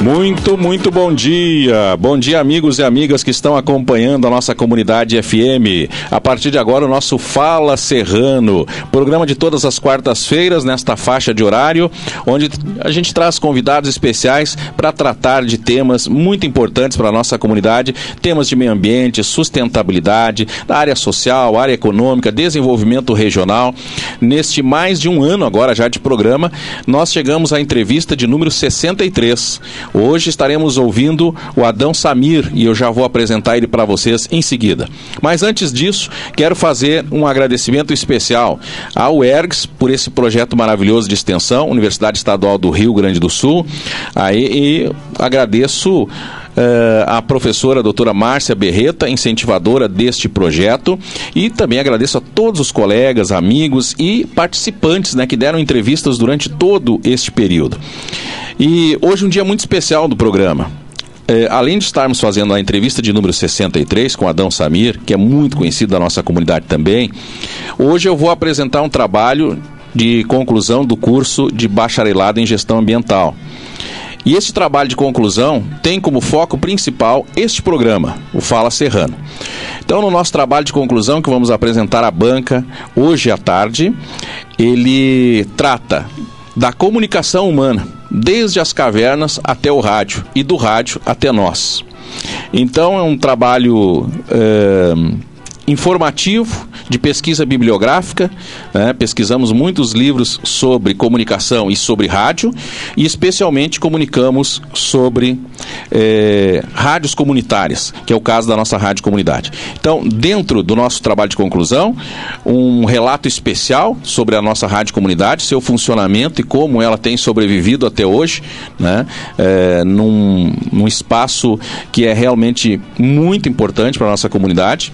Muito, muito bom dia. Bom dia, amigos e amigas que estão acompanhando a nossa comunidade FM. A partir de agora, o nosso Fala Serrano, programa de todas as quartas-feiras, nesta faixa de horário, onde a gente traz convidados especiais para tratar de temas muito importantes para a nossa comunidade, temas de meio ambiente, sustentabilidade, da área social, área econômica, desenvolvimento regional. Neste mais de um ano agora já de programa, nós chegamos à entrevista de número 63 Hoje estaremos ouvindo o Adão Samir e eu já vou apresentar ele para vocês em seguida. Mas antes disso, quero fazer um agradecimento especial ao ERGS por esse projeto maravilhoso de extensão, Universidade Estadual do Rio Grande do Sul. Aí, e agradeço a professora a doutora Márcia Berreta, incentivadora deste projeto, e também agradeço a todos os colegas, amigos e participantes né, que deram entrevistas durante todo este período. E hoje um dia muito especial do programa. É, além de estarmos fazendo a entrevista de número 63 com Adão Samir, que é muito conhecido da nossa comunidade também, hoje eu vou apresentar um trabalho de conclusão do curso de bacharelado em gestão ambiental. E esse trabalho de conclusão tem como foco principal este programa, o Fala Serrano. Então, no nosso trabalho de conclusão que vamos apresentar à banca hoje à tarde, ele trata da comunicação humana, desde as cavernas até o rádio e do rádio até nós. Então é um trabalho é, informativo de pesquisa bibliográfica. Né? Pesquisamos muitos livros sobre comunicação e sobre rádio, e especialmente comunicamos sobre é, rádios comunitárias, que é o caso da nossa rádio comunidade. Então, dentro do nosso trabalho de conclusão, um relato especial sobre a nossa rádio comunidade, seu funcionamento e como ela tem sobrevivido até hoje, né? É, num, num espaço que é realmente muito importante para a nossa comunidade.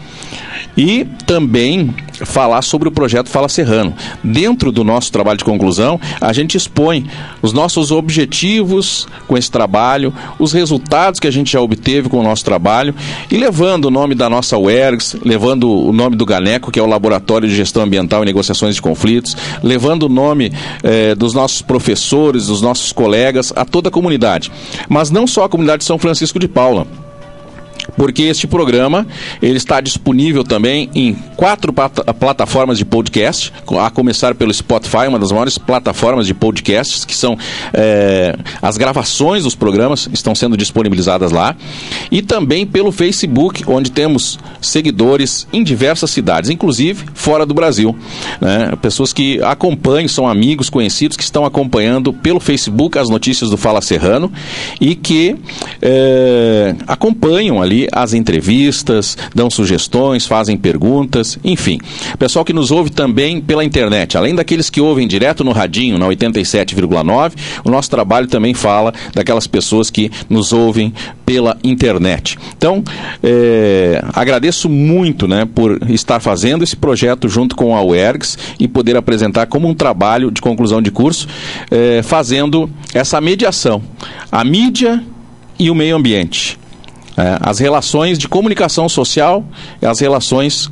E também falar sobre o projeto Fala Serrano. Dentro do nosso trabalho de conclusão, a gente expõe os nossos objetivos com esse trabalho, os resultados que a gente já obteve com o nosso trabalho e levando o nome da nossa UERGS, levando o nome do GANECO, que é o Laboratório de Gestão Ambiental e Negociações de Conflitos, levando o nome eh, dos nossos professores, dos nossos colegas, a toda a comunidade. Mas não só a comunidade de São Francisco de Paula porque este programa ele está disponível também em quatro plataformas de podcast, a começar pelo Spotify, uma das maiores plataformas de podcasts, que são é, as gravações dos programas estão sendo disponibilizadas lá, e também pelo Facebook, onde temos seguidores em diversas cidades, inclusive fora do Brasil. Né? Pessoas que acompanham, são amigos, conhecidos, que estão acompanhando pelo Facebook as notícias do Fala Serrano e que é, acompanham ali as entrevistas, dão sugestões, fazem perguntas, enfim. Pessoal que nos ouve também pela internet, além daqueles que ouvem direto no radinho, na 87,9, o nosso trabalho também fala daquelas pessoas que nos ouvem pela internet. Então, é, agradeço muito né, por estar fazendo esse projeto junto com a UERGS e poder apresentar como um trabalho de conclusão de curso, é, fazendo essa mediação. A mídia e o meio ambiente. É, as relações de comunicação social as relações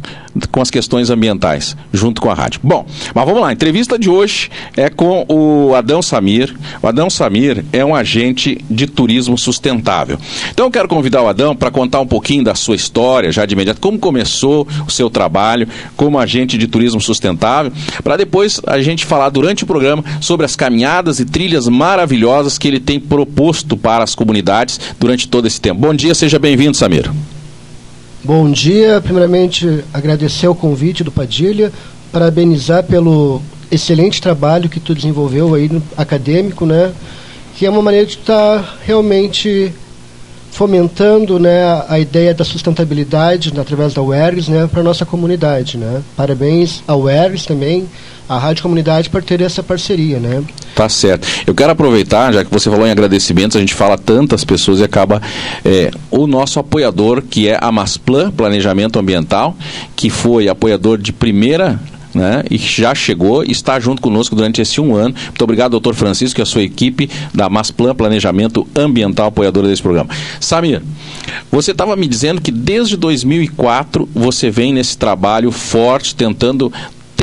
com as questões ambientais, junto com a rádio. Bom, mas vamos lá, a entrevista de hoje é com o Adão Samir. O Adão Samir é um agente de turismo sustentável. Então eu quero convidar o Adão para contar um pouquinho da sua história, já de imediato, como começou o seu trabalho como agente de turismo sustentável, para depois a gente falar durante o programa sobre as caminhadas e trilhas maravilhosas que ele tem proposto para as comunidades durante todo esse tempo. Bom dia, seja bem-vindo, Samir. Bom dia. Primeiramente, agradecer o convite do Padilha, parabenizar pelo excelente trabalho que tu desenvolveu aí no acadêmico, né? Que é uma maneira de estar tá realmente fomentando né, a ideia da sustentabilidade né, através da UERGS né, para nossa comunidade. Né? Parabéns à UERGS também, à Rádio Comunidade, por ter essa parceria. Né? Tá certo. Eu quero aproveitar, já que você falou em agradecimentos, a gente fala tantas pessoas e acaba é, o nosso apoiador, que é a Masplan Planejamento Ambiental, que foi apoiador de primeira né, e já chegou e está junto conosco durante esse um ano. Muito obrigado, doutor Francisco e a sua equipe da Masplan Planejamento Ambiental, apoiadora desse programa. Samir, você estava me dizendo que desde 2004 você vem nesse trabalho forte, tentando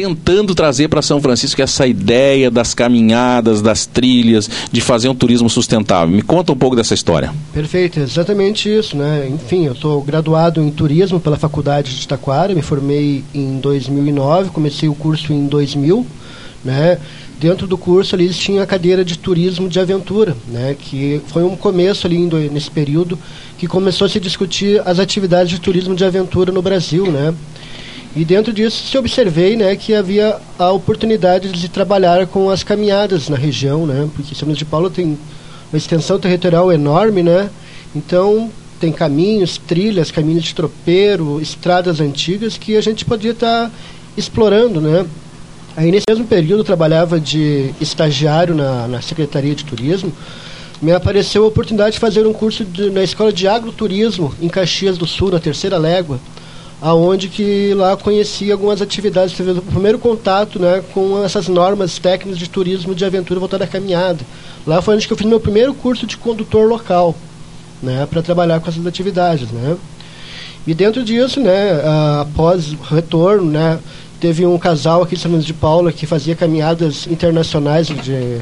tentando trazer para São Francisco essa ideia das caminhadas, das trilhas, de fazer um turismo sustentável. Me conta um pouco dessa história. Perfeito, exatamente isso, né? Enfim, eu sou graduado em turismo pela Faculdade de Taquara, me formei em 2009, comecei o curso em 2000, né? Dentro do curso ali tinha a cadeira de turismo de aventura, né? Que foi um começo ali nesse período que começou a se discutir as atividades de turismo de aventura no Brasil, né? E dentro disso se observei, né, que havia a oportunidade de trabalhar com as caminhadas na região, né? Porque São Luís de Paulo tem uma extensão territorial enorme, né? Então tem caminhos, trilhas, caminhos de tropeiro, estradas antigas que a gente podia estar tá explorando, né? Aí nesse mesmo período eu trabalhava de estagiário na, na Secretaria de Turismo. Me apareceu a oportunidade de fazer um curso de, na Escola de Agroturismo em Caxias do Sul, na Terceira Légua aonde que lá conheci algumas atividades, teve o primeiro contato né, com essas normas técnicas de turismo de aventura voltada à caminhada. Lá foi onde que eu fiz meu primeiro curso de condutor local, né, para trabalhar com essas atividades, né. E dentro disso, né, após o retorno, né, teve um casal aqui de São Luís de Paula que fazia caminhadas internacionais de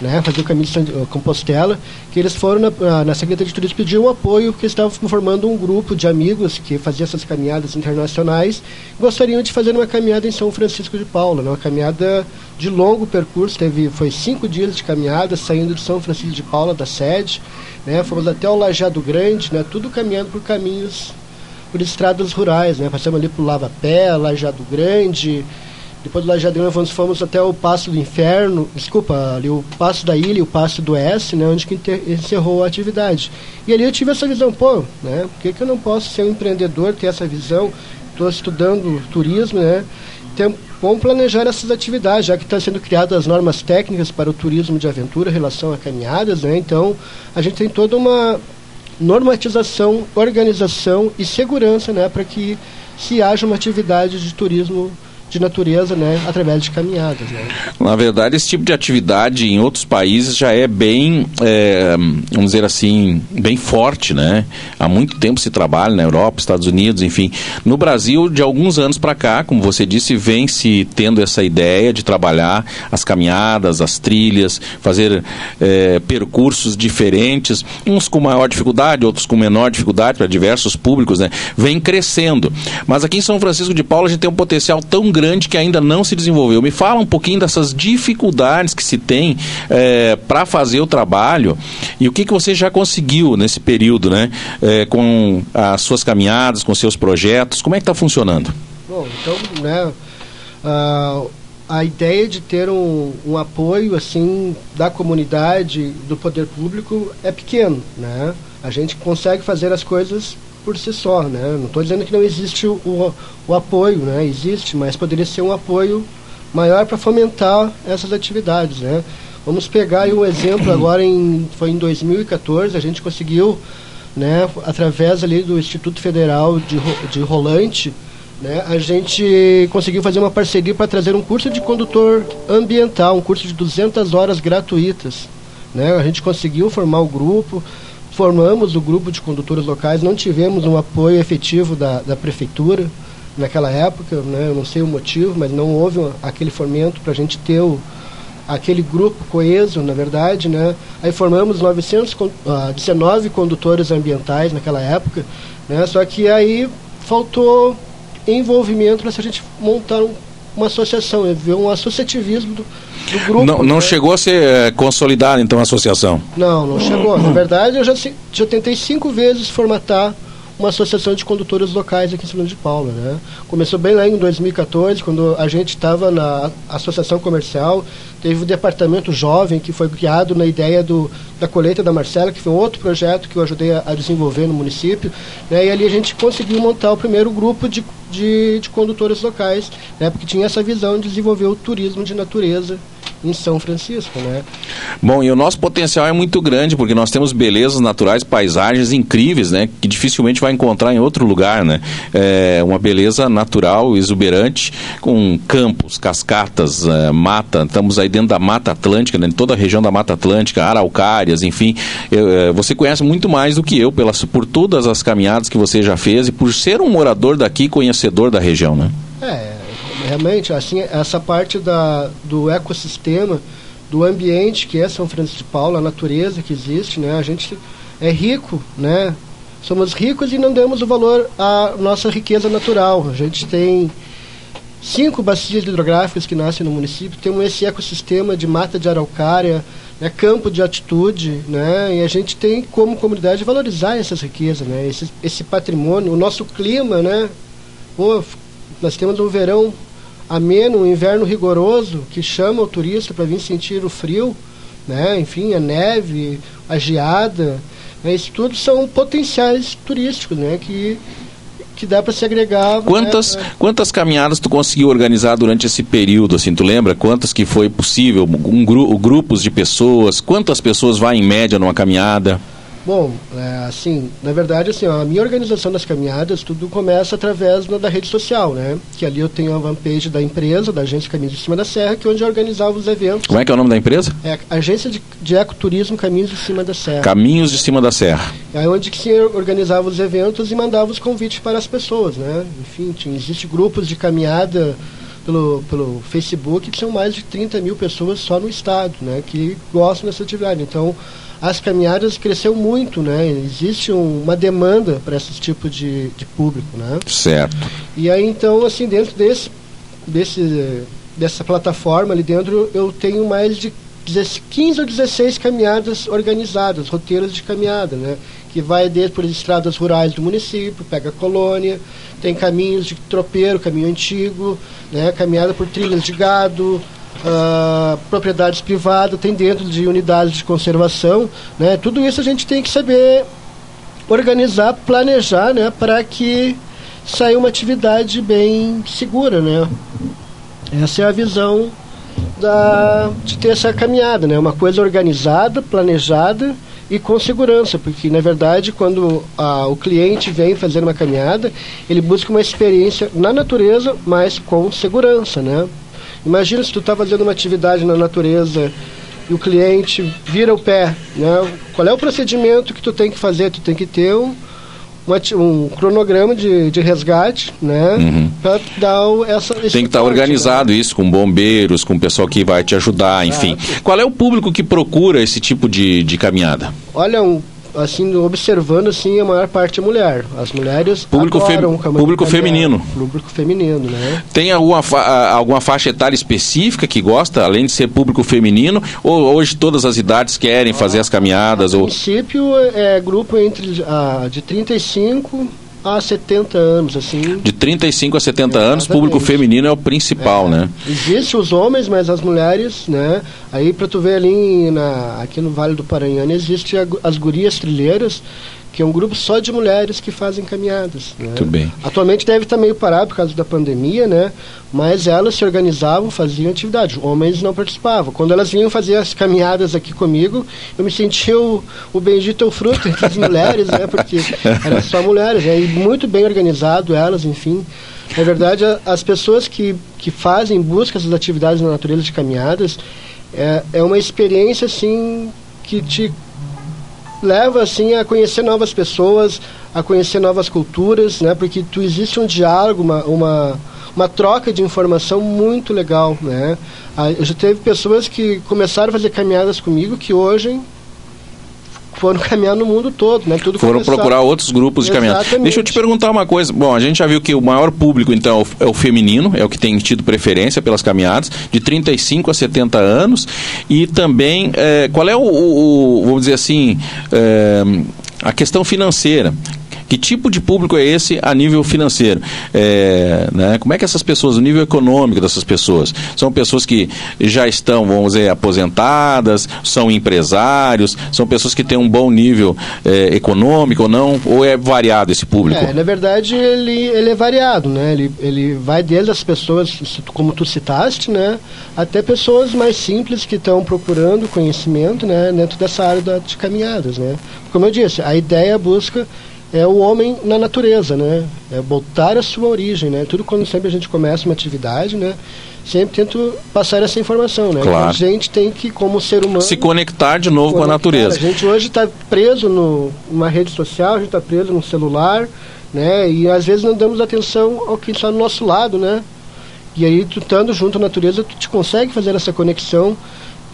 né, fazia o caminho de eh, Compostela, que eles foram na, na Secretaria de Turismo pedir um apoio, porque estavam formando um grupo de amigos que fazia essas caminhadas internacionais, gostariam de fazer uma caminhada em São Francisco de Paula, né, uma caminhada de longo percurso, teve, foi cinco dias de caminhada, saindo de São Francisco de Paula, da sede, né, fomos até o Lajado Grande, né, tudo caminhando por caminhos, por estradas rurais, né, passamos ali por Lava Pé, Lajado Grande, depois do Lajeadão, nós fomos até o Passo do Inferno, desculpa, ali o Passo da Ilha e o Passo do Oeste, né, onde que encerrou a atividade. E ali eu tive essa visão, pô, né, por que, que eu não posso ser um empreendedor, ter essa visão? Estou estudando turismo, né, tem, vamos planejar essas atividades, já que estão tá sendo criadas as normas técnicas para o turismo de aventura em relação a caminhadas, né, então a gente tem toda uma normatização, organização e segurança, né, para que se haja uma atividade de turismo de natureza, né, através de caminhadas. Né. Na verdade, esse tipo de atividade em outros países já é bem, é, vamos dizer assim, bem forte, né? Há muito tempo se trabalha na Europa, Estados Unidos, enfim. No Brasil, de alguns anos para cá, como você disse, vem se tendo essa ideia de trabalhar as caminhadas, as trilhas, fazer é, percursos diferentes, uns com maior dificuldade, outros com menor dificuldade para diversos públicos, né? Vem crescendo. Mas aqui em São Francisco de Paula a gente tem um potencial tão grande grande que ainda não se desenvolveu. Me fala um pouquinho dessas dificuldades que se tem é, para fazer o trabalho e o que, que você já conseguiu nesse período, né? É, com as suas caminhadas, com seus projetos. Como é que está funcionando? Bom, então, né? Uh, a ideia de ter um, um, apoio assim da comunidade, do poder público é pequeno, né? A gente consegue fazer as coisas por si só, né? Não estou dizendo que não existe o, o, apoio, né? Existe, mas poderia ser um apoio maior para fomentar essas atividades, né? Vamos pegar um exemplo agora em foi em 2014 a gente conseguiu, né? Através ali do Instituto Federal de, de Rolante, né? A gente conseguiu fazer uma parceria para trazer um curso de condutor ambiental, um curso de 200 horas gratuitas, né? A gente conseguiu formar o grupo formamos o grupo de condutores locais, não tivemos um apoio efetivo da, da prefeitura naquela época, né, eu não sei o motivo, mas não houve um, aquele fomento para a gente ter o, aquele grupo coeso, na verdade, né? Aí formamos 919 uh, condutores ambientais naquela época, né? Só que aí faltou envolvimento para a gente montar um, uma associação, ver um associativismo do, do grupo. Não, não né? chegou a ser é, consolidada, então, a associação? Não, não chegou. Na verdade, eu já, já tentei cinco vezes formatar uma associação de condutores locais aqui em São Luís de Paula. Né? Começou bem lá em 2014, quando a gente estava na associação comercial, teve o departamento jovem que foi criado na ideia do, da colheita da Marcela, que foi um outro projeto que eu ajudei a, a desenvolver no município, né? e ali a gente conseguiu montar o primeiro grupo de, de, de condutores locais, né? porque tinha essa visão de desenvolver o turismo de natureza em São Francisco, né? Bom, e o nosso potencial é muito grande, porque nós temos belezas naturais, paisagens incríveis, né? Que dificilmente vai encontrar em outro lugar, né? É uma beleza natural, exuberante, com campos, cascatas, é, mata. Estamos aí dentro da Mata Atlântica, né? em toda a região da Mata Atlântica, araucárias, enfim. Eu, é, você conhece muito mais do que eu, pelas, por todas as caminhadas que você já fez e por ser um morador daqui, conhecedor da região, né? É, realmente, assim, essa parte da, do ecossistema, do ambiente que é São Francisco de Paula, a natureza que existe, né? A gente é rico, né? Somos ricos e não damos o valor à nossa riqueza natural. A gente tem cinco bacias hidrográficas que nascem no município, temos esse ecossistema de mata de araucária, né, campo de atitude, né, e a gente tem como comunidade valorizar essas riquezas, né, esse, esse patrimônio, o nosso clima, né, pô, nós temos um verão ameno, um inverno rigoroso que chama o turista para vir sentir o frio, né, enfim, a neve, a geada, né, isso tudo são potenciais turísticos, né, que que dá para se agregar. Quantas, né? quantas caminhadas tu conseguiu organizar durante esse período? Assim, tu lembra quantas que foi possível? Um, gru grupos de pessoas? Quantas pessoas vai em média numa caminhada? Bom, é, assim, na verdade, assim, ó, a minha organização das caminhadas, tudo começa através da rede social, né? Que ali eu tenho a fanpage da empresa, da Agência Caminhos de Cima da Serra, que é onde eu organizava os eventos. Como é que é o nome da empresa? É Agência de, de Ecoturismo Caminhos de Cima da Serra. Caminhos de Cima da Serra. É onde que se organizava os eventos e mandava os convites para as pessoas, né? Enfim, tinha, existe grupos de caminhada pelo, pelo Facebook, são mais de 30 mil pessoas só no estado, né? Que gostam dessa atividade. Então, as caminhadas cresceu muito, né? Existe um, uma demanda para esse tipo de, de público, né? Certo. E aí então, assim, dentro desse, desse dessa plataforma ali dentro, eu tenho mais de 15 ou 16 caminhadas organizadas, roteiros de caminhada, né? Que vai desde por estradas rurais do município, pega a colônia, tem caminhos de tropeiro, caminho antigo, né? Caminhada por trilhas de gado, uh, propriedades privadas, tem dentro de unidades de conservação, né? Tudo isso a gente tem que saber organizar, planejar, né? Para que saia uma atividade bem segura, né? Essa é a visão da, de ter essa caminhada, né? Uma coisa organizada, planejada e com segurança, porque na verdade quando a, o cliente vem fazer uma caminhada, ele busca uma experiência na natureza, mas com segurança, né? Imagina se tu está fazendo uma atividade na natureza e o cliente vira o pé, né? Qual é o procedimento que tu tem que fazer? Tu tem que ter um, um cronograma de, de resgate, né? Uhum. Para dar essa. Tem que estar tá organizado né? isso com bombeiros, com o pessoal que vai te ajudar, enfim. Ah, Qual é o público que procura esse tipo de, de caminhada? Olha, um assim, observando assim, a maior parte é mulher. As mulheres público, fe público feminino. Público feminino, né? Tem alguma, fa alguma faixa etária específica que gosta, além de ser público feminino, ou hoje todas as idades querem ah, fazer as caminhadas? A ou... princípio é grupo entre ah, de 35 a 70 anos, assim. De 35 a 70 é, anos, público feminino é o principal, é, né? Existe os homens, mas as mulheres, né? Aí para tu ver ali na, aqui no Vale do Paranhana existe as gurias trilheiras que é um grupo só de mulheres que fazem caminhadas. Né? Muito bem. Atualmente deve estar meio parado por causa da pandemia, né? Mas elas se organizavam, faziam atividade. Homens não participavam. Quando elas vinham fazer as caminhadas aqui comigo, eu me sentia o, o bendito fruto entre as mulheres, né? Porque eram só mulheres, né? E muito bem organizado elas, enfim. Na verdade, as pessoas que, que fazem, buscam essas atividades na natureza de caminhadas, é, é uma experiência, assim, que te leva assim a conhecer novas pessoas, a conhecer novas culturas, né? Porque tu existe um diálogo, uma, uma, uma troca de informação muito legal, né? Ah, eu já teve pessoas que começaram a fazer caminhadas comigo que hoje foram caminhar no mundo todo, né? Tudo foram procurar outros grupos de caminhada. Deixa eu te perguntar uma coisa. Bom, a gente já viu que o maior público, então, é o feminino, é o que tem tido preferência pelas caminhadas, de 35 a 70 anos. E também, é, qual é o, o, vamos dizer assim, é, a questão financeira. Que tipo de público é esse a nível financeiro? É, né? Como é que essas pessoas, o nível econômico dessas pessoas? São pessoas que já estão, vamos dizer, aposentadas, são empresários, são pessoas que têm um bom nível é, econômico ou não? Ou é variado esse público? É, na verdade, ele, ele é variado, né? Ele, ele vai desde as pessoas, como tu citaste, né? Até pessoas mais simples que estão procurando conhecimento, né? Dentro dessa área de caminhadas, né? Como eu disse, a ideia busca é o homem na natureza, né? É voltar à sua origem, né? Tudo quando sempre a gente começa uma atividade, né? Sempre tento passar essa informação, né? Claro. A gente tem que, como ser humano... Se conectar de novo conectar. com a natureza. A gente hoje está preso numa rede social, a gente está preso no celular, né? E às vezes não damos atenção ao que está do nosso lado, né? E aí, tu estando junto à natureza, tu te consegue fazer essa conexão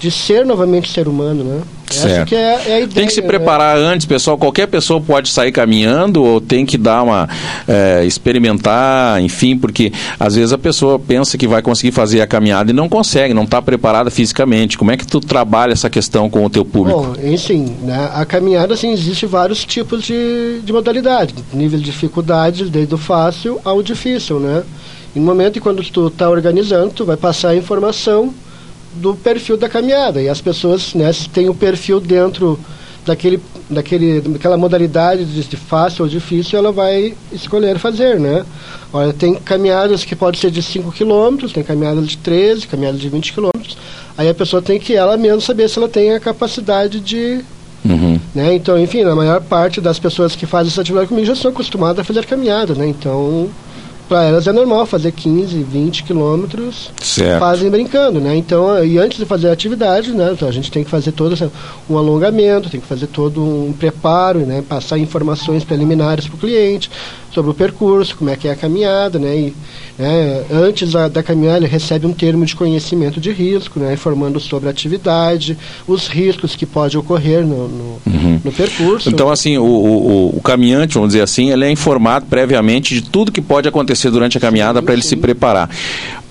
de ser novamente ser humano, né? Certo. Essa que é, é, a ideia. Tem que se né? preparar né? antes, pessoal. Qualquer pessoa pode sair caminhando ou tem que dar uma é, experimentar, enfim, porque às vezes a pessoa pensa que vai conseguir fazer a caminhada e não consegue, não está preparada fisicamente. Como é que tu trabalha essa questão com o teu público? Bom, enfim, né, a caminhada assim existe vários tipos de, de modalidade, nível de dificuldade desde o fácil ao difícil, né? E no momento em quando tu está organizando, tu vai passar a informação do perfil da caminhada. E as pessoas né, têm o perfil dentro daquele, daquele, daquela modalidade de fácil ou difícil, ela vai escolher fazer, né? Olha, tem caminhadas que podem ser de 5 km, tem caminhadas de 13, caminhadas de 20 km. Aí a pessoa tem que ela mesmo saber se ela tem a capacidade de Uhum. Né? Então, enfim, a maior parte das pessoas que fazem essa atividade comigo já são acostumadas a fazer caminhada, né? Então, para elas é normal fazer 15, 20 quilômetros, fazem brincando, né? Então, e antes de fazer a atividade, né? Então a gente tem que fazer todo um alongamento, tem que fazer todo um preparo, né? Passar informações preliminares para o cliente sobre o percurso, como é que é a caminhada, né? E, né, antes da, da, caminhada ele recebe um termo de conhecimento de risco, né? Informando sobre a atividade, os riscos que pode ocorrer no, no, uhum. No percurso. Então, assim, o, o, o, caminhante, vamos dizer assim, ele é informado previamente de tudo que pode acontecer durante a caminhada para ele se preparar.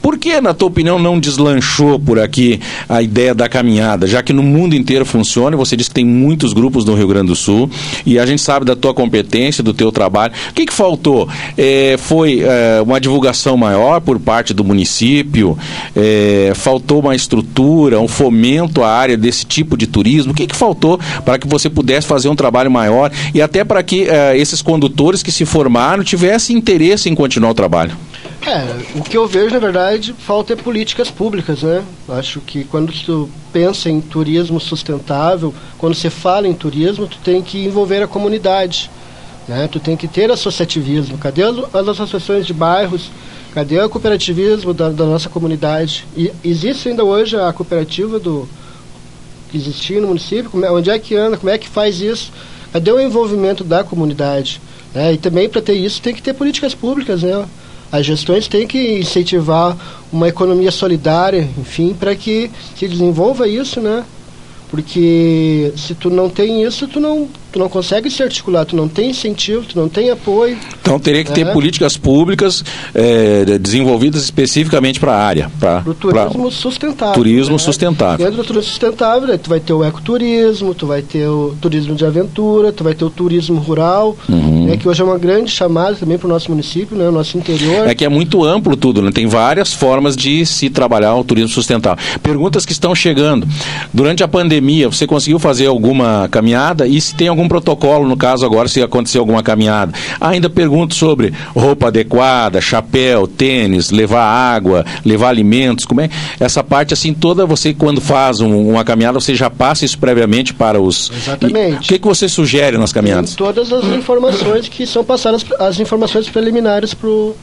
Por que, na tua opinião, não deslanchou por aqui a ideia da caminhada? Já que no mundo inteiro funciona, você disse que tem muitos grupos no Rio Grande do Sul, e a gente sabe da tua competência, do teu trabalho. O que, que faltou? É, foi é, uma divulgação maior por parte do município? É, faltou uma estrutura, um fomento à área desse tipo de turismo? O que, que faltou para que você pudesse fazer um trabalho maior e até para que é, esses condutores que se formaram tivessem interesse em continuar o trabalho? É, o que eu vejo, na verdade, falta é políticas públicas, né? Acho que quando tu pensa em turismo sustentável, quando você fala em turismo, tu tem que envolver a comunidade, né? Tu tem que ter associativismo. Cadê as associações de bairros? Cadê o cooperativismo da, da nossa comunidade? E existe ainda hoje a cooperativa do que existia no município? Como é, onde é que anda? Como é que faz isso? Cadê o envolvimento da comunidade? É, e também para ter isso tem que ter políticas públicas, né? As gestões têm que incentivar uma economia solidária, enfim, para que se desenvolva isso, né? Porque se tu não tem isso, tu não tu não consegue se articular, tu não tem incentivo, tu não tem apoio. Então teria que ter é. políticas públicas é, desenvolvidas especificamente para a área. Para o turismo sustentável. Turismo né? sustentável. Dentro do turismo sustentável, né, tu vai ter o ecoturismo, tu vai ter o turismo de aventura, tu vai ter o turismo rural, uhum. né, que hoje é uma grande chamada também para o nosso município, né, o nosso interior. É que é muito amplo tudo, né? tem várias formas de se trabalhar o turismo sustentável. Perguntas que estão chegando. Durante a pandemia, você conseguiu fazer alguma caminhada e se tem algum algum protocolo, no caso agora, se acontecer alguma caminhada. Ainda pergunto sobre roupa adequada, chapéu, tênis, levar água, levar alimentos, como é? Essa parte, assim, toda você, quando faz um, uma caminhada, você já passa isso previamente para os... Exatamente. o que, que você sugere nas caminhadas? Tem todas as informações que são passadas, as informações preliminares para o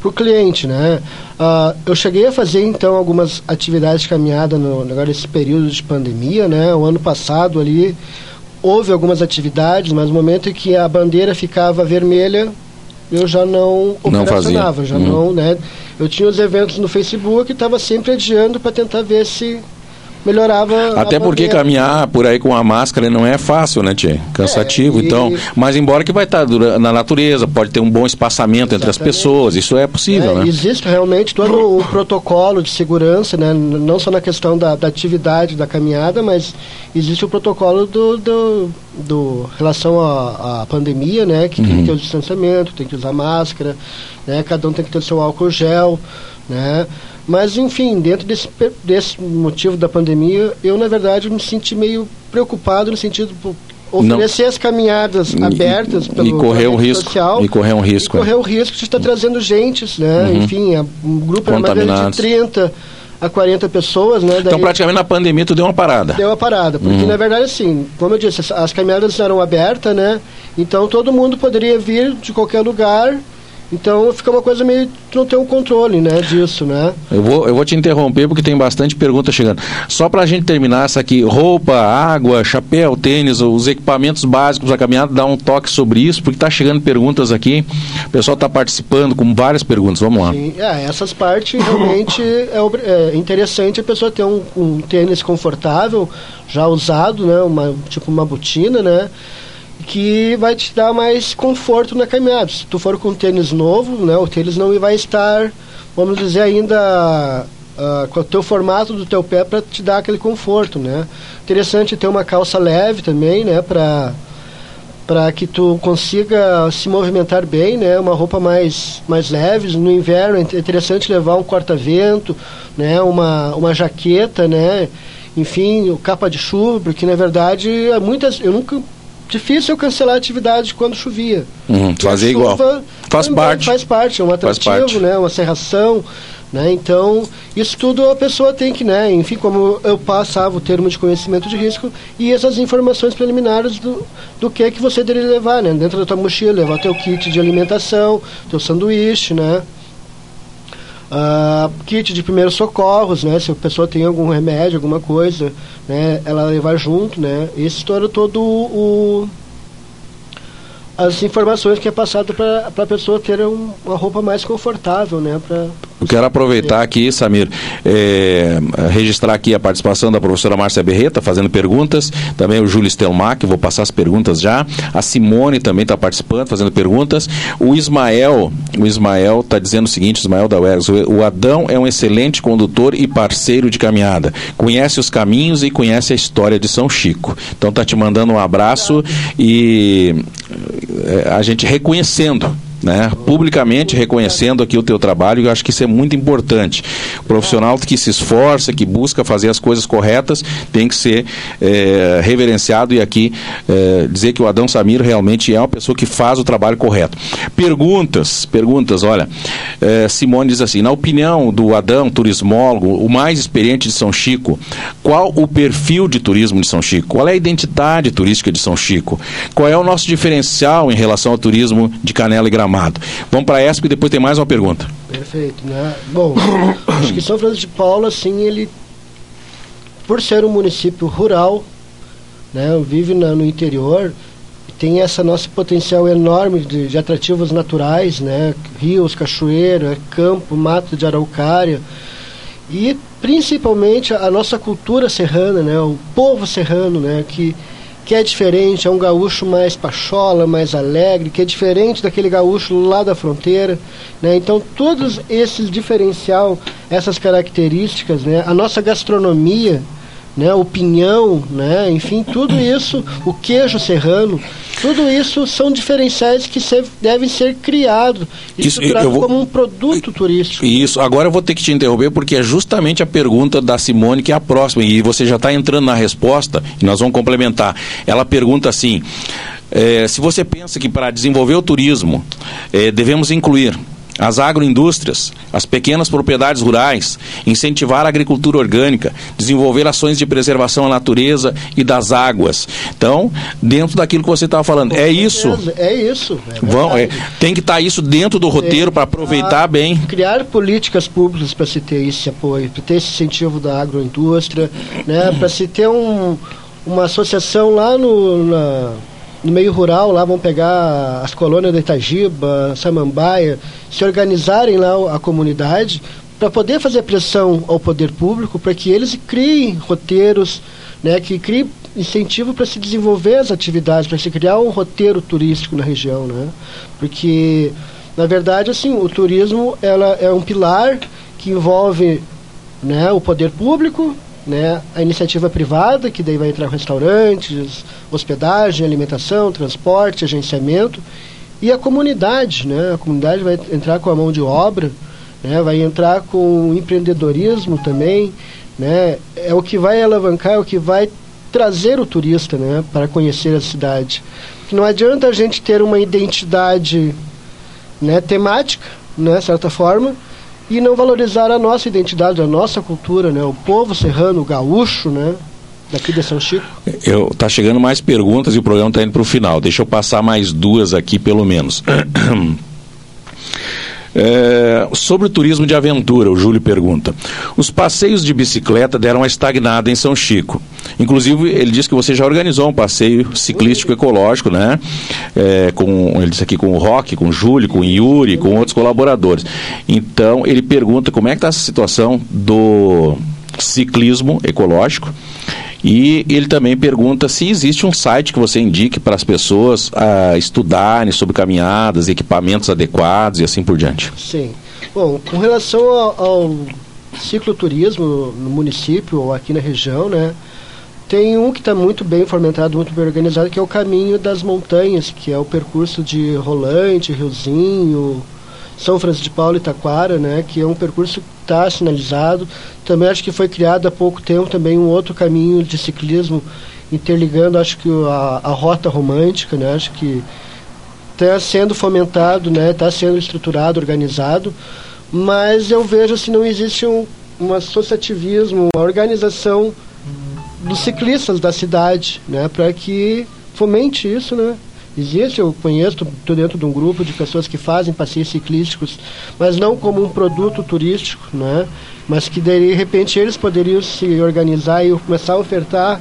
para o cliente, né? Uh, eu cheguei a fazer então algumas atividades de caminhada no agora nesse período de pandemia, né? O ano passado ali houve algumas atividades, mas no momento em que a bandeira ficava vermelha, eu já não operacionava, não já uhum. não, né? Eu tinha os eventos no Facebook e estava sempre adiando para tentar ver se melhorava. Até porque caminhar por aí com a máscara não é fácil, né, Tchê? Cansativo, é, e... então. Mas embora que vai estar na natureza, pode ter um bom espaçamento Exatamente. entre as pessoas, isso é possível, é, né? Existe realmente todo um protocolo de segurança, né? Não só na questão da, da atividade da caminhada, mas existe o protocolo do, do, do relação à, à pandemia, né? Que uhum. tem que ter o distanciamento, tem que usar máscara, né? Cada um tem que ter o seu álcool gel, né? Mas, enfim, dentro desse, desse motivo da pandemia, eu, na verdade, me senti meio preocupado no sentido de oferecer Não. as caminhadas abertas pelo e correr um risco social, e correr um risco e correr o risco de estar trazendo gente né uhum. enfim um grupo era de 30 a 40 pessoas, né? então, praticamente na pandemia tu deu uma parada. Deu uma parada, porque uhum. na verdade, assim, como eu disse, as, as caminhadas eram abertas, né? Então todo mundo poderia vir de qualquer lugar Então fica uma coisa meio tu não tem um controle, né, disso, né? Eu vou, eu vou te interromper porque tem bastante pergunta chegando. Só para a gente terminar essa aqui, roupa, água, chapéu, tênis, os equipamentos básicos da caminhada, dá um toque sobre isso, porque está chegando perguntas aqui. O pessoal está participando com várias perguntas. Vamos lá. Sim, é, essas partes realmente é, é, interessante a pessoa ter um, um tênis confortável, já usado, né, uma tipo uma botina, né? Que vai te dar mais conforto na caminhada. Se tu for com tênis novo, né, o tênis não vai estar, vamos dizer, ainda uh, com o teu formato do teu pé para te dar aquele conforto, né? Interessante ter uma calça leve também, né, para para que tu consiga se movimentar bem, né? Uma roupa mais mais leve. No inverno é interessante levar um corta-vento, né? Uma uma jaqueta, né? Enfim, capa de chuva, porque na verdade muitas eu nunca difícil eu cancelar a atividade quando chovia. Uhum, fazer igual. Faz parte. Faz parte, é um atrativo, né? Uma serração. Né? Então, isso tudo a pessoa tem que, né? enfim, como eu passava o termo de conhecimento de risco e essas informações preliminares do, do que é que você deveria levar, né? Dentro da tua mochila, levar teu kit de alimentação, teu sanduíche, né? Uh, kit de primeiros socorros, né? Se a pessoa tem algum remédio, alguma coisa, né? Ela levar junto, né? Esse todo todo o, as informações que é passado para a pessoa ter um, uma roupa mais confortável, né? Pra, Eu quero aproveitar aqui, Samir, é, registrar aqui a participação da professora Márcia Berreta, fazendo perguntas, também o Júlio Stelmack, vou passar as perguntas já, a Simone também está participando, fazendo perguntas, o Ismael, o Ismael está dizendo o seguinte, Ismael da UERGS, o Adão é um excelente condutor e parceiro de caminhada, conhece os caminhos e conhece a história de São Chico, então está te mandando um abraço e é, a gente reconhecendo né, publicamente reconhecendo aqui o teu trabalho, eu acho que isso é muito importante. O profissional que se esforça, que busca fazer as coisas corretas, tem que ser é, reverenciado e aqui é, dizer que o Adão Samir realmente é uma pessoa que faz o trabalho correto. Perguntas, perguntas, olha, é, Simone diz assim, na opinião do Adão, turismólogo, o mais experiente de São Chico, qual o perfil de turismo de São Chico? Qual é a identidade turística de São Chico? Qual é o nosso diferencial em relação ao turismo de Canela e Gramado? Vamos para essa e depois tem mais uma pergunta. Perfeito, né? Bom, acho que São Francisco de Paula, assim, ele, por ser um município rural, né, vive na, no interior, tem essa nosso potencial enorme de, de, atrativos naturais, né? Rios, cachoeira, campo, mato de araucária e principalmente a nossa cultura serrana, né? O povo serrano, né? Que que é diferente, é um gaúcho mais pachola, mais alegre, que é diferente daquele gaúcho lá da fronteira, né? Então todos esses diferencial, essas características, né? A nossa gastronomia, né? O pinhão, né? Enfim, tudo isso, o queijo serrano, tudo isso são diferenciais que se, devem ser criados e isso, vou, como um produto turístico. Isso, agora eu vou ter que te interromper porque é justamente a pergunta da Simone que é a próxima e você já está entrando na resposta e nós vamos complementar. Ela pergunta assim: é, se você pensa que para desenvolver o turismo é, devemos incluir as agroindústrias, as pequenas propriedades rurais, incentivar a agricultura orgânica, desenvolver ações de preservação da natureza e das águas. Então, dentro daquilo que você estava falando, é isso. É isso. É Vão, é, tem que estar tá isso dentro do roteiro para aproveitar bem. Criar políticas públicas para se ter esse apoio, para ter esse incentivo da agroindústria, né, para se ter um, uma associação lá no, na, no meio rural, lá vão pegar as colônias de Itagiba, Samambaia, se organizarem lá a comunidade para poder fazer pressão ao poder público para que eles criem roteiros, né, que criem incentivo para se desenvolver as atividades, para se criar um roteiro turístico na região, né? Porque na verdade assim, o turismo ela é um pilar que envolve, né, o poder público, né, a iniciativa privada, que daí vai entrar restaurantes, hospedagem, alimentação, transporte, agenciamento, e a comunidade, né, a comunidade vai entrar com a mão de obra, né, vai entrar com empreendedorismo também, né, é o que vai alavancar, é o que vai trazer o turista né, para conhecer a cidade. Não adianta a gente ter uma identidade né, temática, né, certa forma, e não valorizar a nossa identidade, a nossa cultura, né? O povo serrano, gaúcho, né? Daqui de São Chico. Eu, tá chegando mais perguntas e o programa está indo para o final. Deixa eu passar mais duas aqui, pelo menos. É, sobre o turismo de aventura, o Júlio pergunta. Os passeios de bicicleta deram uma estagnada em São Chico. Inclusive, ele disse que você já organizou um passeio ciclístico ecológico, né? É, com, ele disse aqui com o Rock, com o Júlio, com o Yuri, com outros colaboradores. Então, ele pergunta como é que está essa situação do ciclismo ecológico e ele também pergunta se existe um site que você indique para as pessoas uh, estudarem sobre caminhadas, equipamentos adequados e assim por diante. Sim. Bom, com relação ao, ao cicloturismo no município ou aqui na região, né? Tem um que está muito bem fomentado, muito bem organizado, que é o Caminho das Montanhas, que é o percurso de Rolante, Riozinho, São Francisco de Paulo e Taquara, né? Que é um percurso está sinalizado. Também acho que foi criado há pouco tempo também um outro caminho de ciclismo interligando, acho que a, a rota romântica, né? Acho que está sendo fomentado, né? Está sendo estruturado, organizado, mas eu vejo se assim, não existe um, um associativismo, uma organização dos ciclistas da cidade, né? Para que fomente isso, né? Existe, eu conheço, estou dentro de um grupo de pessoas que fazem passeios ciclísticos, mas não como um produto turístico, né? mas que de repente eles poderiam se organizar e começar a ofertar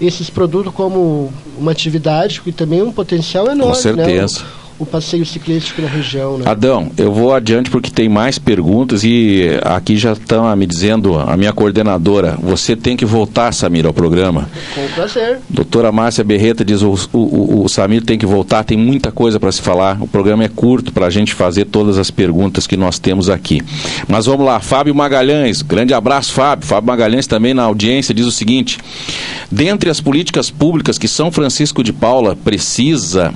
esses produtos como uma atividade, que também é um potencial enorme. Com né? certeza. Né? O passeio ciclístico na região. Né? Adão, eu vou adiante porque tem mais perguntas e aqui já estão me dizendo, a minha coordenadora, você tem que voltar, Samir, ao programa. Com prazer. Doutora Márcia Berreta diz, o, o, o Samir tem que voltar, tem muita coisa para se falar, o programa é curto para a gente fazer todas as perguntas que nós temos aqui. Mas vamos lá, Fábio Magalhães, grande abraço, Fábio. Fábio Magalhães também na audiência diz o seguinte, dentre as políticas públicas que São Francisco de Paula precisa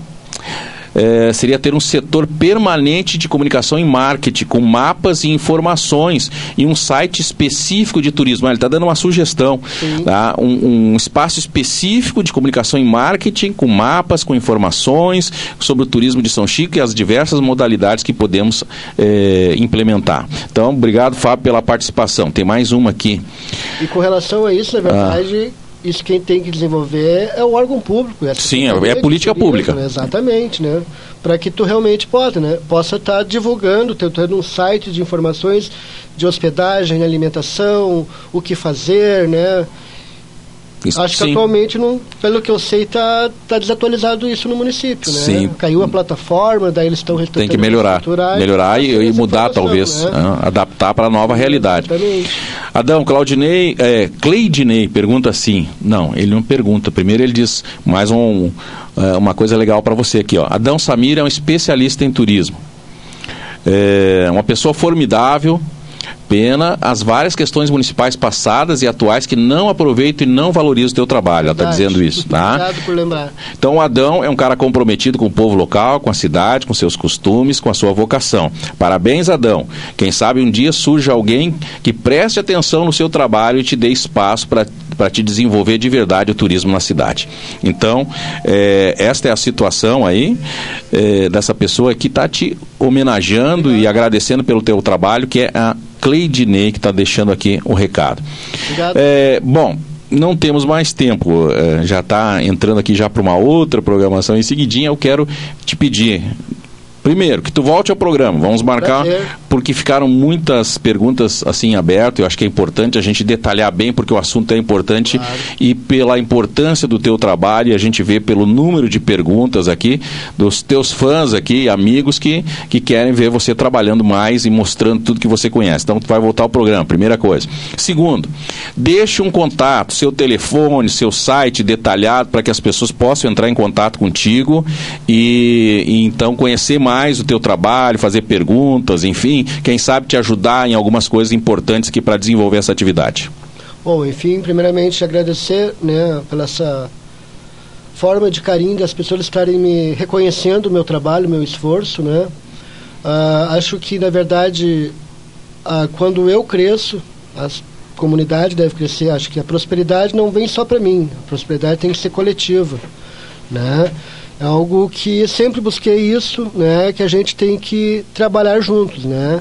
é, seria ter um setor permanente de comunicação e marketing, com mapas e informações e um site específico de turismo. Ele está dando uma sugestão, tá? um, um, espaço específico de comunicação e marketing, com mapas, com informações sobre o turismo de São Chico e as diversas modalidades que podemos é, implementar. Então, obrigado, Fábio, pela participação. Tem mais uma aqui. E com relação a isso, na verdade. Ah isso quem tem que desenvolver é o órgão público. É Sim, é, é política pública. Né? Exatamente, né? Para que tu realmente possa, né? Possa estar tá divulgando, tendo um site de informações de hospedagem, alimentação, o que fazer, né? Isso, Acho que sim. atualmente, não, pelo que eu sei, está tá desatualizado isso no município, né? Sim. Caiu a plataforma, daí eles estão Tem que melhorar, melhorar e, e mudar talvez, né? né? adaptar para a nova realidade. Exatamente. Adão, Claudinei, é, Cleidinei pergunta assim, não, ele não pergunta, primeiro ele diz mais um, é, uma coisa legal para você aqui, ó. Adão Samir é um especialista em turismo. É uma pessoa formidável, pena as várias questões municipais passadas e atuais que não aproveitam e não valorizam o teu trabalho. Ela está dizendo isso, tá? Obrigado por lembrar. Então o Adão é um cara comprometido com o povo local, com a cidade, com seus costumes, com a sua vocação. Parabéns, Adão. Quem sabe um dia surja alguém que preste atenção no seu trabalho e te dê espaço para para te desenvolver de verdade o turismo na cidade. Então, é, esta é a situação aí é, dessa pessoa que está te homenageando Obrigado. e agradecendo pelo teu trabalho, que é a Cleidinei que está deixando aqui o recado. É, bom, não temos mais tempo, é, já está entrando aqui já para uma outra programação. Em seguidinha, eu quero te pedir, Primeiro, que tu volte ao programa. Vamos marcar, porque ficaram muitas perguntas assim abertas. Eu acho que é importante a gente detalhar bem, porque o assunto é importante claro. e pela importância do teu trabalho, a gente vê pelo número de perguntas aqui, dos teus fãs aqui, amigos que, que querem ver você trabalhando mais e mostrando tudo que você conhece. Então, tu vai voltar ao programa, primeira coisa. Segundo, deixe um contato, seu telefone, seu site detalhado, para que as pessoas possam entrar em contato contigo e, e então conhecer mais mais o teu trabalho, fazer perguntas, enfim, quem sabe te ajudar em algumas coisas importantes que para desenvolver essa atividade. Bom, enfim, primeiramente agradecer, né, pela essa forma de carinho das pessoas estarem me reconhecendo o meu trabalho, o meu esforço, né? Uh, acho que na verdade, uh, quando eu cresço, a comunidade deve crescer. Acho que a prosperidade não vem só para mim. A prosperidade tem que ser coletiva, né? É algo que sempre busquei isso, né? Que a gente tem que trabalhar juntos, né?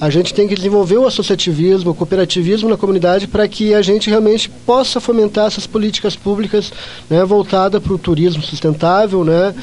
A gente tem que desenvolver o associativismo, o cooperativismo na comunidade para que a gente realmente possa fomentar essas políticas públicas, né? Voltada para o turismo sustentável, né?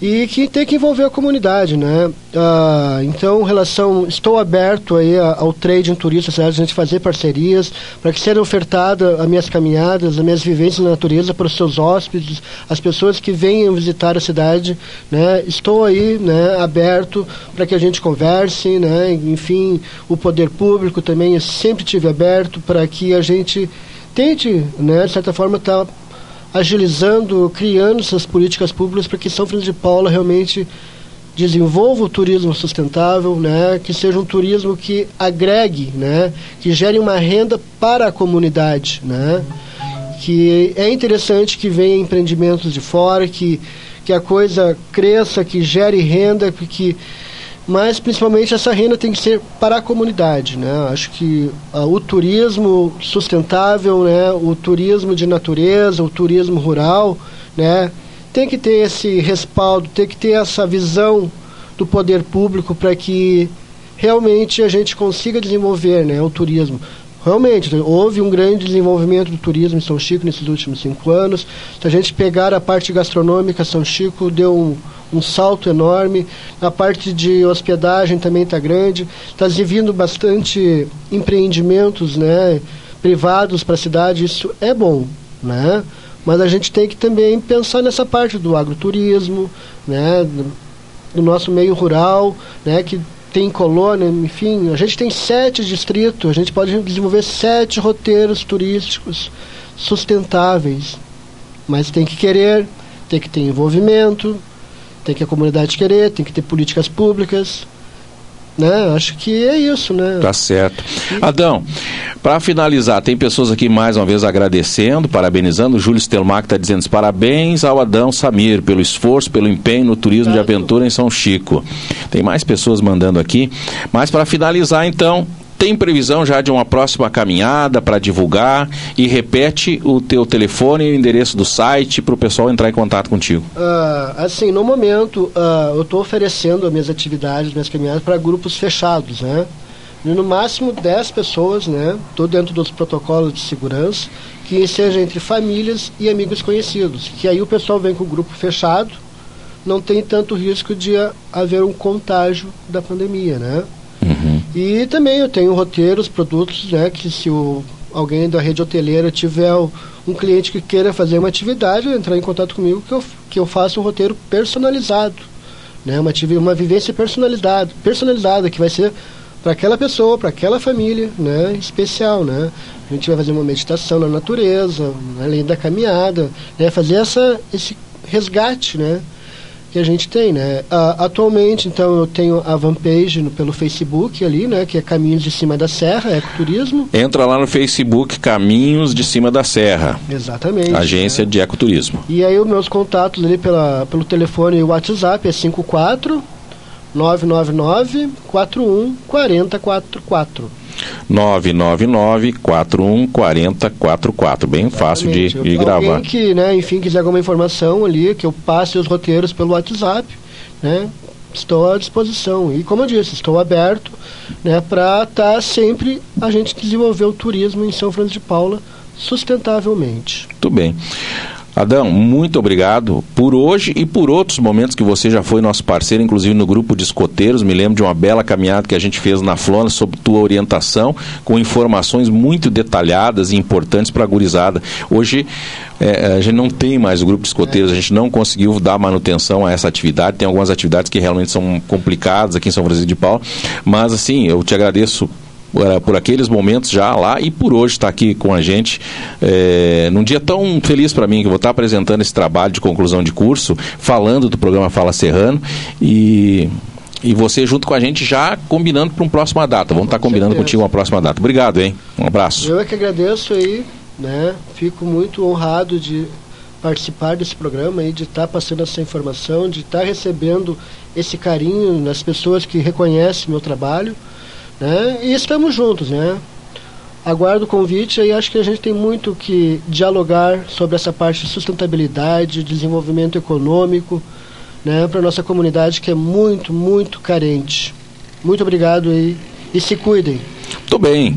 E que tem que envolver a comunidade, né? Ah, então, relação, estou aberto aí ao trade em turistas, a gente fazer parcerias para que sejam ofertadas as minhas caminhadas, as minhas vivências na natureza para os seus hóspedes, as pessoas que venham visitar a cidade, né? Estou aí, né, aberto para que a gente converse, né? Enfim, o poder público também sempre tive aberto para que a gente tente, né, de certa forma, estar tá agilizando, criando essas políticas públicas para que São Francisco de Paula realmente desenvolva o turismo sustentável, né, que seja um turismo que agregue, né, que gere uma renda para a comunidade, né, que é interessante que venha empreendimentos de fora, que, que a coisa cresça, que gere renda, que mas principalmente essa renda tem que ser para a comunidade, né? Acho que uh, o turismo sustentável, né? O turismo de natureza, o turismo rural, né? Tem que ter esse respaldo, tem que ter essa visão do poder público para que realmente a gente consiga desenvolver, né? O turismo. Realmente, houve um grande desenvolvimento do turismo em São Chico nesses últimos cinco anos. Se a gente pegar a parte gastronômica, São Chico deu um um salto enorme. A parte de hospedagem também está grande. Está vindo bastante empreendimentos né, privados para a cidade. Isso é bom, né? Mas a gente tem que também pensar nessa parte do agroturismo, né, do nosso meio rural, né, que tem colônia, enfim, a gente tem sete distritos, a gente pode desenvolver sete roteiros turísticos sustentáveis, mas tem que querer, tem que ter envolvimento, tem que a comunidade querer, tem que ter políticas públicas. Né? Acho que é isso, né? Tá certo. Adão, para finalizar, tem pessoas aqui mais uma vez agradecendo, parabenizando. O Júlio Stelmach está dizendo parabéns ao Adão Samir pelo esforço, pelo empenho no turismo de aventura em São Chico. Tem mais pessoas mandando aqui. Mas para finalizar, então, tem previsão já de uma próxima caminhada para divulgar? E repete o teu telefone e o endereço do site para o pessoal entrar em contato contigo. Uh, assim, no momento, uh, eu estou oferecendo as minhas atividades, minhas caminhadas para grupos fechados, né? no máximo 10 pessoas, né? Estou dentro dos protocolos de segurança, que seja entre famílias e amigos conhecidos. Que aí o pessoal vem com o grupo fechado, não tem tanto risco de haver um contágio da pandemia, né? Uhum. E também eu tenho roteiros, produtos, né, que se o, alguém da rede hoteleira tiver um cliente que queira fazer uma atividade, entrar em contato comigo que eu, que eu faço um roteiro personalizado, né, uma, uma vivência personalizada, personalizada que vai ser para aquela pessoa, para aquela família, né, especial, né. A gente vai fazer uma meditação na natureza, além da caminhada, né, fazer essa, esse resgate, né, que a gente tem, né? Uh, atualmente, então, eu tenho a fanpage no, pelo Facebook ali, né? Que é Caminhos de Cima da Serra, Ecoturismo. Entra lá no Facebook Caminhos de Cima da Serra. Exatamente. Agência né? de Ecoturismo. E aí os meus contatos ali pela, pelo telefone e WhatsApp é 54 999 41 4044. 999-414044. Bem fácil de, de gravar. Alguém que, né, enfim, quiser alguma informação ali, que eu passe os roteiros pelo WhatsApp, né? Estou à disposição. E como eu disse, estou aberto né, para estar tá sempre a gente desenvolver o turismo em São Francisco de Paula sustentavelmente. Muito bem. Adão, muito obrigado por hoje e por outros momentos que você já foi nosso parceiro, inclusive no grupo de escoteiros. Me lembro de uma bela caminhada que a gente fez na Flona sob tua orientação, com informações muito detalhadas e importantes para a gurizada. Hoje é, a gente não tem mais o grupo de escoteiros, a gente não conseguiu dar manutenção a essa atividade. Tem algumas atividades que realmente são complicadas aqui em São Francisco de Paulo, mas assim, eu te agradeço por aqueles momentos já lá e por hoje estar tá aqui com a gente é, num dia tão feliz para mim que vou estar tá apresentando esse trabalho de conclusão de curso, falando do programa Fala Serrano e e você junto com a gente já combinando para uma próxima data. Vamos estar tá combinando certeza. contigo uma próxima data. Obrigado, hein? Um abraço. Eu é que agradeço aí, né? Fico muito honrado de participar desse programa e de estar passando essa informação, de estar recebendo esse carinho das pessoas que reconhecem meu trabalho. Né? E estamos juntos, né? Aguardo o convite e acho que a gente tem muito que dialogar sobre essa parte de sustentabilidade, desenvolvimento econômico, né, para nossa comunidade que é muito, muito carente. Muito obrigado aí e se cuidem. Muito bem.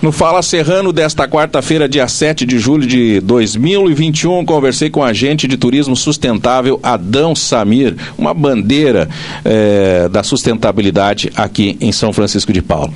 No Fala Serrano desta quarta-feira, dia 7 de julho de 2021, conversei com o agente de turismo sustentável Adão Samir, uma bandeira eh, da sustentabilidade aqui em São Francisco de Paula.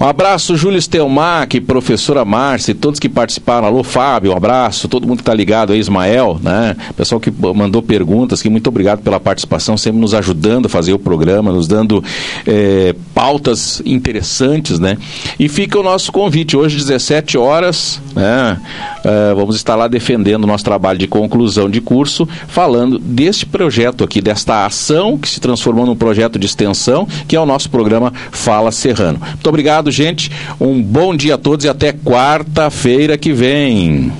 Um abraço, Júlio Stelmack, professora Márcia, todos que participaram. Alô, Fábio, um abraço. Todo mundo que está ligado aí, Ismael, né? Pessoal que mandou perguntas, que muito obrigado pela participação, sempre nos ajudando a fazer o programa, nos dando é, pautas interessantes, né? E fica o nosso convite, hoje, 17 horas, né? É, vamos estar lá defendendo o nosso trabalho de conclusão de curso, falando deste projeto aqui, desta ação que se transformou num projeto de extensão, que é o nosso programa Fala Serrano. Muito obrigado, gente. Um bom dia a todos e até quarta-feira que vem.